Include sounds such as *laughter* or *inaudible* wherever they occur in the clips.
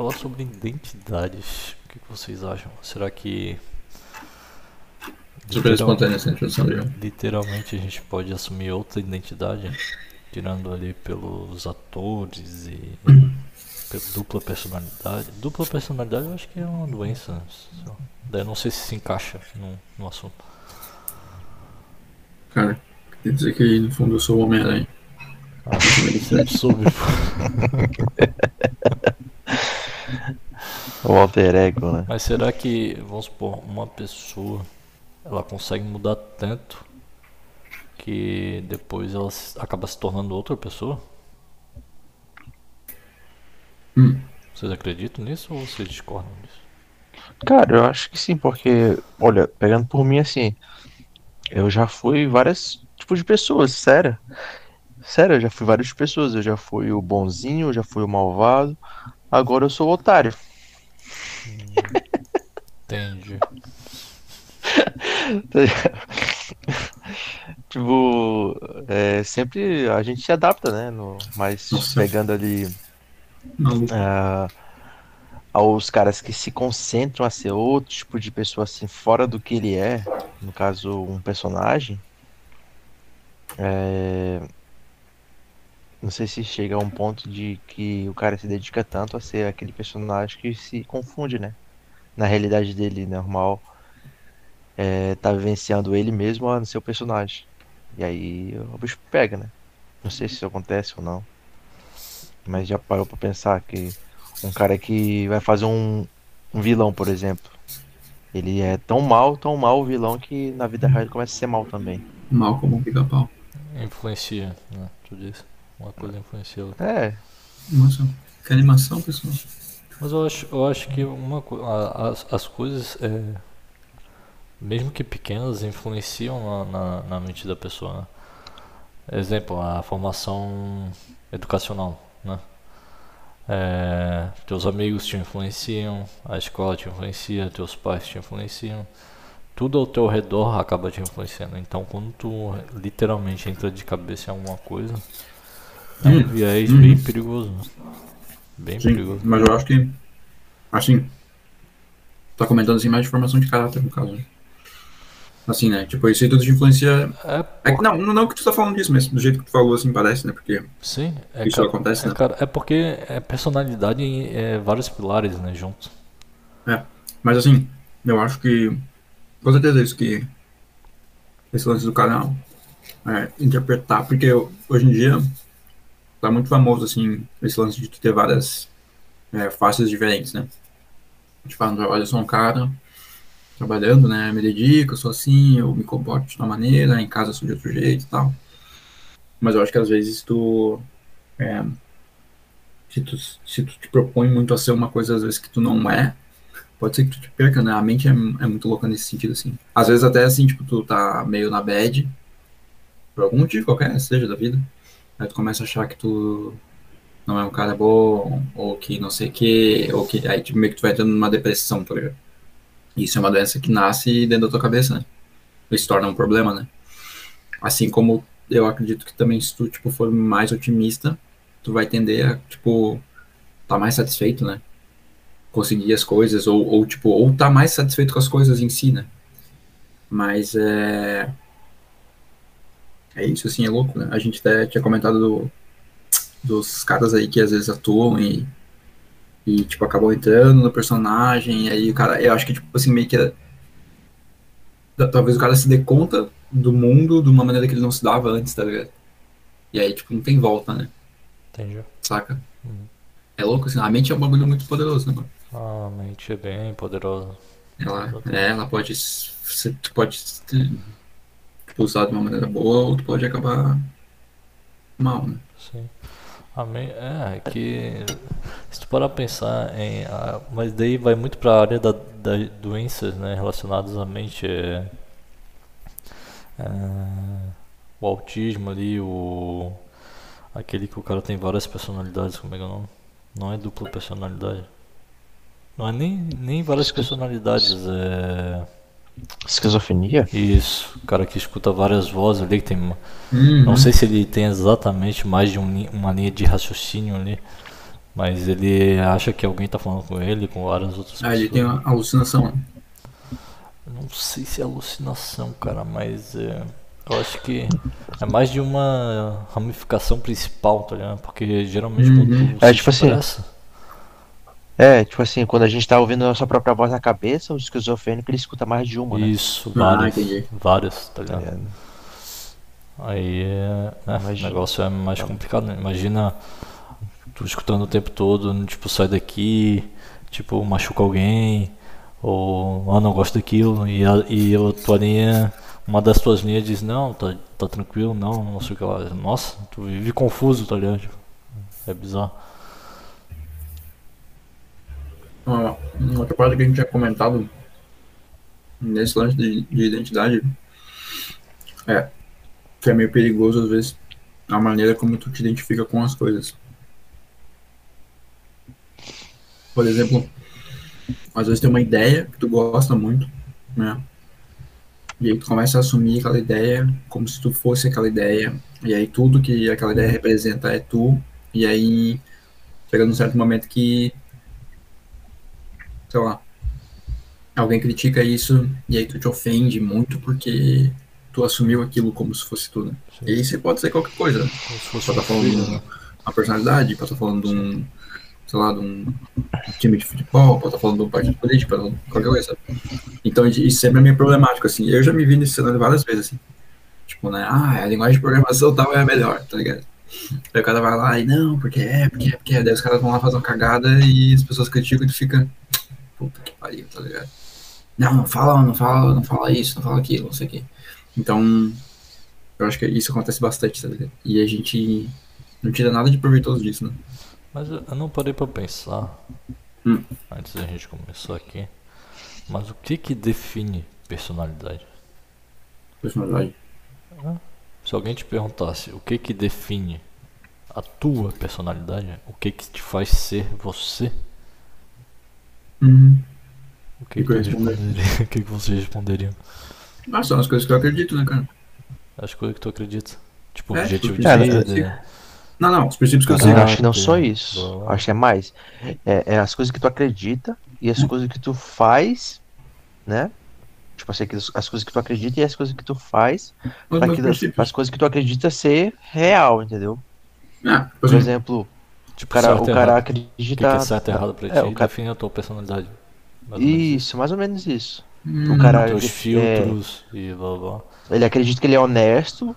falar sobre identidades. O que, que vocês acham? Será que. Super espontânea essa introdução, João. Literalmente a gente pode assumir outra identidade, tirando ali pelos atores e pela dupla personalidade. Dupla personalidade eu acho que é uma doença. Daí não sei se se encaixa no, no assunto. Cara, quer dizer que no fundo eu sou o Homem-Aranha. Ah, sempre soube. O alter ego, né? Mas será que, vamos supor, uma pessoa ela consegue mudar tanto que depois ela acaba se tornando outra pessoa? Hum. Vocês acreditam nisso ou vocês discordam disso? Cara, eu acho que sim, porque, olha, pegando por mim assim, eu já fui várias tipos de pessoas, sério. Sério, eu já fui várias pessoas. Eu já fui o bonzinho, eu já fui o malvado. Agora eu sou o otário. Entendi. *laughs* Tipo, é, sempre a gente se adapta, né? No, mas Nossa. pegando ali ah, aos caras que se concentram a ser outro tipo de pessoa assim, fora do que ele é, no caso, um personagem. é, Não sei se chega a um ponto de que o cara se dedica tanto a ser aquele personagem que se confunde, né? Na realidade dele normal, é, tá vivenciando ele mesmo a ser o personagem. E aí o bicho pega, né? Não sei se isso acontece ou não. Mas já parou pra pensar que um cara que vai fazer um, um vilão, por exemplo. Ele é tão mal, tão mal o vilão que na vida real ele começa a ser mal também. Mal como um pica-pau. Influencia, né? Tu disse. Uma coisa influencia a outra. É, Nossa, que animação, pessoal. Mas eu acho, eu acho que uma as, as coisas, é, mesmo que pequenas, influenciam na, na, na mente da pessoa. Né? Exemplo, a formação educacional, né? É, teus amigos te influenciam, a escola te influencia, teus pais te influenciam. Tudo ao teu redor acaba te influenciando. Então, quando tu literalmente entra de cabeça em alguma coisa, é um Hum, viés uhum. bem perigoso. Bem Sim, perigoso. mas eu acho que. Assim. Tá comentando assim mais de formação de caráter, no caso. né? Assim, né? Tipo, isso aí tudo te influencia. É, É que, não, não que tu tá falando disso, mas do jeito que tu falou, assim, parece, né? Porque sim, é, isso acontece, é, né? cara, é porque é personalidade em é, vários pilares, né, juntos. Mas assim, eu acho que. Com certeza isso que. Esse lance do canal. É, interpretar, porque hoje em dia. Tá muito famoso, assim, esse lance de tu ter várias é, faces diferentes, né? Tipo, ah, olha, eu sou um cara trabalhando, né? Me dedico, eu sou assim, eu me comporto de uma maneira, em casa eu sou de outro jeito e tal. Mas eu acho que às vezes tu. é, se, tu se tu te propõe muito a ser uma coisa, às vezes, que tu não é, pode ser que tu te perca, né? A mente é, é muito louca nesse sentido, assim. Às vezes até assim, tipo, tu tá meio na bad, por algum motivo qualquer, seja da vida. Aí tu começa a achar que tu não é um cara bom, ou que não sei o que, ou que. Aí tipo, meio que tu vai entrando numa depressão, tá ligado? Isso é uma doença que nasce dentro da tua cabeça, né? Se torna um problema, né? Assim como eu acredito que também se tu, tipo, for mais otimista, tu vai tender a, tipo, tá mais satisfeito, né? Conseguir as coisas, ou, ou tipo, ou tá mais satisfeito com as coisas em si, né? Mas é. É isso, assim, é louco, né? A gente até tinha comentado do, dos caras aí que às vezes atuam e, e tipo, acabam entrando no personagem, e aí o cara, eu acho que, tipo, assim, meio que. é- Talvez o cara se dê conta do mundo de uma maneira que ele não se dava antes, tá ligado? E aí, tipo, não tem volta, né? Entendi. Saca? Uhum. É louco, assim, a mente é um bagulho muito poderoso, né, mano? Ah, a mente é bem poderosa. Ela, é, ela pode. Você pode usar de uma maneira boa ou tu pode acabar mal, né? Sim. A men- é, é que se tu parar pra pensar em. ah, mas daí vai muito pra área da, das doenças né, relacionadas à mente. É, é, o autismo ali, o. Aquele que o cara tem várias personalidades, como é que é o nome? Não é dupla personalidade. Não é nem, nem várias personalidades, é. Esquizofrenia? Isso, o cara que escuta várias vozes ali, que tem uma- Uhum. não sei se ele tem exatamente mais de um uma linha de raciocínio ali, Mas ele acha que alguém tá falando com ele, com várias outras Ah, ele pessoas. tem uma alucinação. né? Não sei se é alucinação, cara, mas é, eu acho que é mais de uma ramificação principal, tá ligado? Porque geralmente Uhum. quando você É, tipo se assim, expressa, É, tipo assim, quando a gente tá ouvindo a nossa própria voz na cabeça, o esquizofrênico ele escuta mais de uma, né? Isso, Ah, várias, entendi. várias, tá Tá ligado? ligado? Aí é, né, o negócio é mais complicado, né? Imagina tu escutando o tempo todo, tipo, sai daqui, tipo, machuca alguém, ou ah, não gosto daquilo, e, a, e a tua linha, uma das tuas linhas diz, não, tá, tá tranquilo, não, não sei o que lá. Nossa, tu vive confuso, tá ligado? Tipo, É bizarro. Uma, outra parada que a gente tinha comentado nesse lance de, de identidade é que é meio perigoso às vezes a maneira como tu te identifica com as coisas. Por exemplo, às vezes tem uma ideia que tu gosta muito, né? E aí tu começa a assumir aquela ideia como se tu fosse aquela ideia. E aí tudo que aquela ideia representa é tu. E aí chega num certo momento que sei lá, alguém critica isso e aí tu te ofende muito porque tu assumiu aquilo como se fosse tudo. E aí você pode ser qualquer coisa. né? Como se fosse Pode um estar falando de filho, um- né? uma personalidade, pode estar falando de um, sei lá, de um time de futebol, pode estar falando de um partido político, pode estar falando de qualquer coisa. sabe? Então isso sempre é meio problemático, assim. Eu já me vi nesse cenário várias vezes, assim. Tipo, né, ah, a linguagem de programação tal é a melhor, tá ligado? Aí o cara vai lá e não, porque é, porque é, porque é. Daí os caras vão lá fazer uma cagada e as pessoas criticam e tu fica, puta que pariu, tá ligado? Não, não fala, não fala, não fala isso, não fala aquilo, não sei o quê. Então, eu acho que isso acontece bastante, tá ligado? E a gente não tira nada de proveitoso disso, né? Mas eu não parei pra pensar, Hum. antes da gente começar aqui, mas o que que define personalidade? Personalidade. Se alguém te perguntasse o que que define a tua personalidade, o que que te faz ser você, Uhum. o que Que que, *laughs* o que que vocês responderiam? Ah, são as coisas que eu acredito, né, cara? As coisas que tu acredita. Tipo, É, objetivo de vida. Não, não, os princípios que eu Eu sigo. acho que não só isso. blá. Acho que é mais. É, é as coisas que tu acredita e as coisas que tu faz, né? Tipo assim, as coisas que tu acredita e as coisas que tu faz para as coisas que tu acredita ser real, entendeu? Ah, por Por exemplo, exemplo, Tipo, o cara, certo o cara errado. acredita. O que, que é certo e errado pra É, ti o cara- define a tua personalidade. Mais Isso, mais ou menos isso. hum, O cara Teus ele- filtros e blá blá. ele acredita que ele é honesto,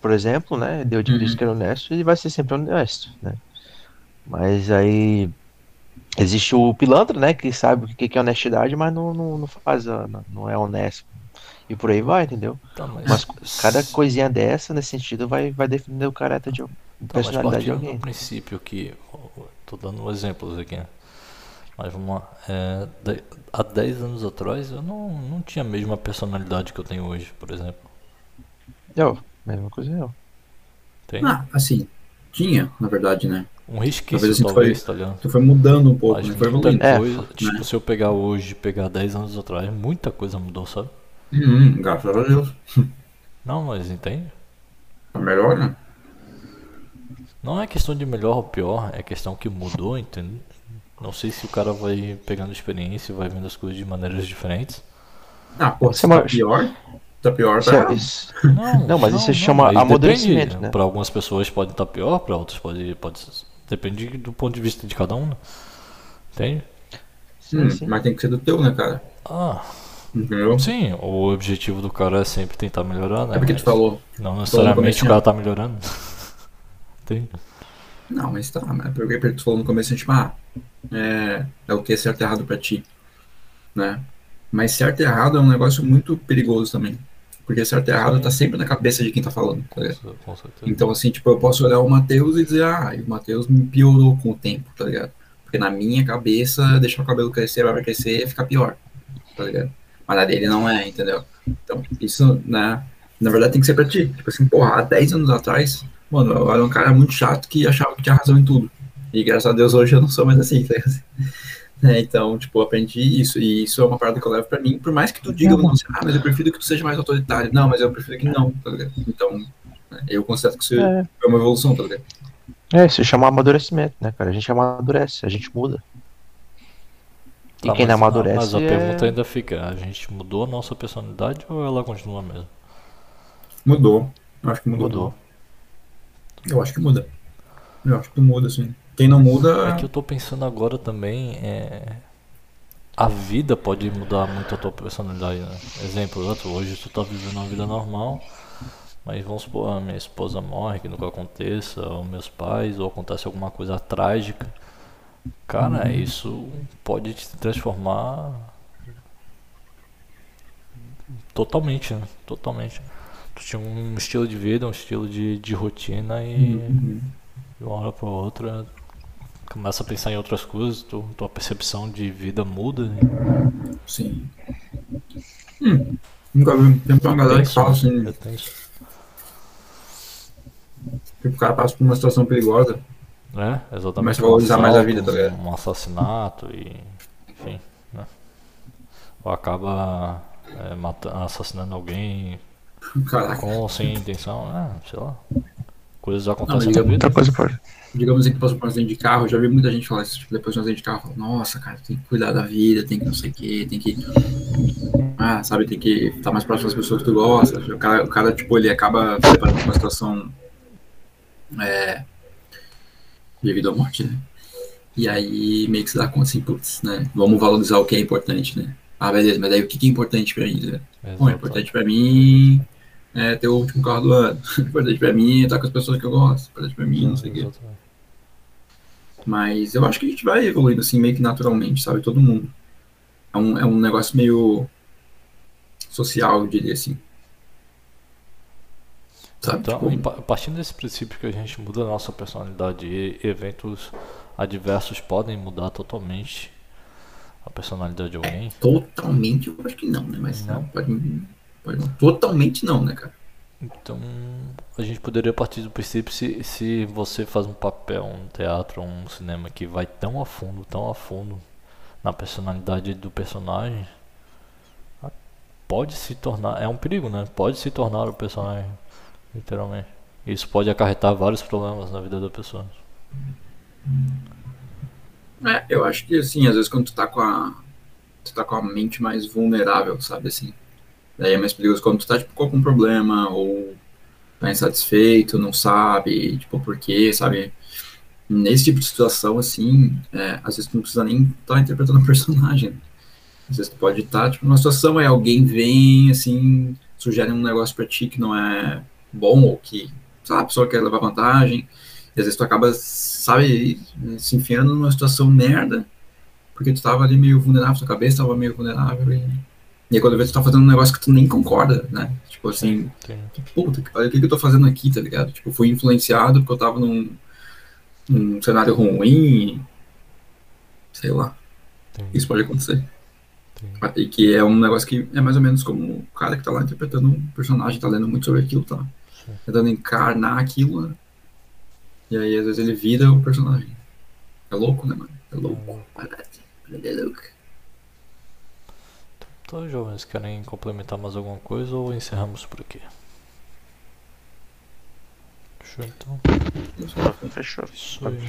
por exemplo, né? Deu de Uhum. Cristo que ele é honesto, ele vai ser sempre honesto, né? Mas aí existe o pilantra, né? Que sabe o que que é honestidade, mas não, não, não faz, a- não- não é honesto. E por aí vai, entendeu? Tá, mas, Mas cada coisinha dessa, nesse sentido, vai, vai definir o caráter de Tá, mas partindo do princípio que. Tô dando exemplos aqui, né? Mas vamos lá. É, de- há 10 anos atrás eu não, não tinha a mesma personalidade que eu tenho hoje, por exemplo. Eu, mesma coisa eu. Tem Ah, assim, tinha, na verdade, né? um resquício, talvez assim, talvez, tá ligado? Tu foi mudando um pouco, né? Foi evoluindo. É, coisa, foi- tipo, né? se eu pegar hoje e pegar 10 anos atrás, muita coisa mudou, sabe? Hum, graças a Deus. Não, mas entende? Tá melhor, né? Não é questão de melhor ou pior, é questão que mudou, entende? Não sei se o cara vai pegando experiência e vai vendo as coisas de maneiras diferentes. Ah, pô, se é tá pior, tá pior, tá é- errado. isso- Não, Não, mas isso se chama aí amadurecimento, depende. né? Para algumas pessoas pode estar pior, para outras pode, pode. Depende do ponto de vista de cada um, né? Entende? sim, Hum, sim. mas tem que ser do teu, né, cara? Ah, Entendeu? sim, o objetivo do cara é sempre tentar melhorar, né? É porque Mas tu falou. Não necessariamente o cara tá melhorando. Entende? Não, mas tá, mas porque tu falou no começo, tipo, ah, é, é o que é certo e errado pra ti, né? Mas certo e errado é um negócio muito perigoso também. Porque certo e errado tá sempre na cabeça de quem tá falando, tá ligado? Com certeza. Então, assim, tipo, eu posso olhar o Matheus e dizer, ah, o Matheus me piorou com o tempo, tá ligado? Porque na minha cabeça, deixar o cabelo crescer, vai crescer, fica pior, tá ligado? Mas na dele não é, entendeu? Então, isso, né, na verdade tem que ser pra ti. Tipo assim, porra, há 10 anos atrás, mano, eu era um cara muito chato que achava que tinha razão em tudo. E graças a Deus hoje eu não sou mais assim, tá ligado? *laughs* É, então, tipo, eu aprendi isso, e isso é uma parada que eu levo pra mim, por mais que tu diga, não, ah, mas eu prefiro que tu seja mais autoritário. Não, mas eu prefiro que não, tá ligado? Então, né, eu considero que isso É. é uma evolução, tá ligado? É, isso chama amadurecimento, né, cara? A gente amadurece, a gente muda. E Tá, quem não amadurece Mas a é... pergunta ainda fica: a gente mudou a nossa personalidade ou ela continua a mesma? Mudou. Eu acho que mudou. Mudou. Eu acho que muda. Eu acho que muda, assim. Quem não muda. É que eu tô pensando agora também, é... a vida pode mudar muito a tua personalidade, né? Exemplo, hoje tu tá vivendo uma vida normal, mas vamos supor, a minha esposa morre, que nunca aconteça, ou meus pais, ou acontece alguma coisa trágica. Cara, isso pode te transformar totalmente, né? Totalmente. Tinha um estilo de vida, um estilo de, de rotina e Uhum. de uma hora para outra começa a pensar em outras coisas, tu, tua percepção de vida muda. né? Sim. Hum, nunca vi. Tem uma galera que fala assim, É que o cara passa por uma situação perigosa. É, exatamente. Começa a valorizar um mais a vida, tá ligado? Um assassinato e. Enfim, né? Ou acaba é, mata- assassinando alguém Caraca. com ou sem intenção, é, sei lá. Coisas acontecem diga na vida. Outra coisa pode. Digamos assim que passou por um acidente de carro, eu já vi muita gente falar isso, tipo, depois de um acidente de carro, fala, nossa, cara, tem que cuidar da vida, tem que não sei o que, tem que. Ah, sabe, tem que estar mais próximo das pessoas que tu gosta. O cara, o cara tipo, ele acaba com uma situação é, de vida ou morte, né? E aí meio que se dá conta assim, putz, né? Vamos valorizar o que é importante, né? Ah, beleza, mas aí o que que é importante pra mim, né? Bom, é importante pra mim é ter o último carro do ano. *laughs* importante pra mim é estar com as pessoas que eu gosto. Importante pra mim, não sei o quê. Mas eu acho que a gente vai evoluindo assim, meio que naturalmente, sabe? Todo mundo. É um, é um negócio meio social, eu diria assim. Sabe? Então, Tipo, partindo desse princípio que a gente muda a nossa personalidade e eventos adversos podem mudar totalmente a personalidade de alguém. totalmente eu acho que não, né? Mas Não? não, pode, pode não. Totalmente não, né, cara? Então, a gente poderia partir do princípio se, se você faz um papel, um teatro, um cinema que vai tão a fundo, tão a fundo na personalidade do personagem, pode se tornar, é um perigo, né? Pode se tornar o personagem, literalmente. Isso pode acarretar vários problemas na vida da pessoa. É, eu acho que assim, às vezes quando tu tá com a. Tu tá com a mente mais vulnerável, sabe assim? Daí é mais perigoso quando tu tá tipo, com algum problema, ou tá insatisfeito, não sabe, tipo, por quê, sabe? Nesse tipo de situação, assim, é, às vezes tu não precisa nem estar tá interpretando o *laughs* personagem. Às vezes tu pode estar, tipo, numa situação, aí alguém vem, assim, sugere um negócio pra ti que não é bom, ou que, lá, a pessoa quer levar vantagem, e às vezes tu acaba, sabe, se enfiando numa situação merda, porque tu tava ali meio vulnerável, tua cabeça tava meio vulnerável, e, e aí quando vê tu tá fazendo um negócio que tu nem concorda, né? Tipo assim, Tem- puta que o que, que eu tô fazendo aqui, tá ligado? Tipo, fui influenciado porque eu tava num, num cenário ruim, sei lá, tem- isso pode acontecer. tem- E que é um negócio que é mais ou menos como o cara que tá lá interpretando um personagem, tá lendo muito sobre aquilo, tá Sim. tentando encarnar aquilo? E aí às vezes ele vira o personagem. É louco, né, mano? É louco. Parece. É louco. Então, jovens, querem complementar mais alguma coisa ou encerramos por aqui? Fechou então? Fechou. Isso aí.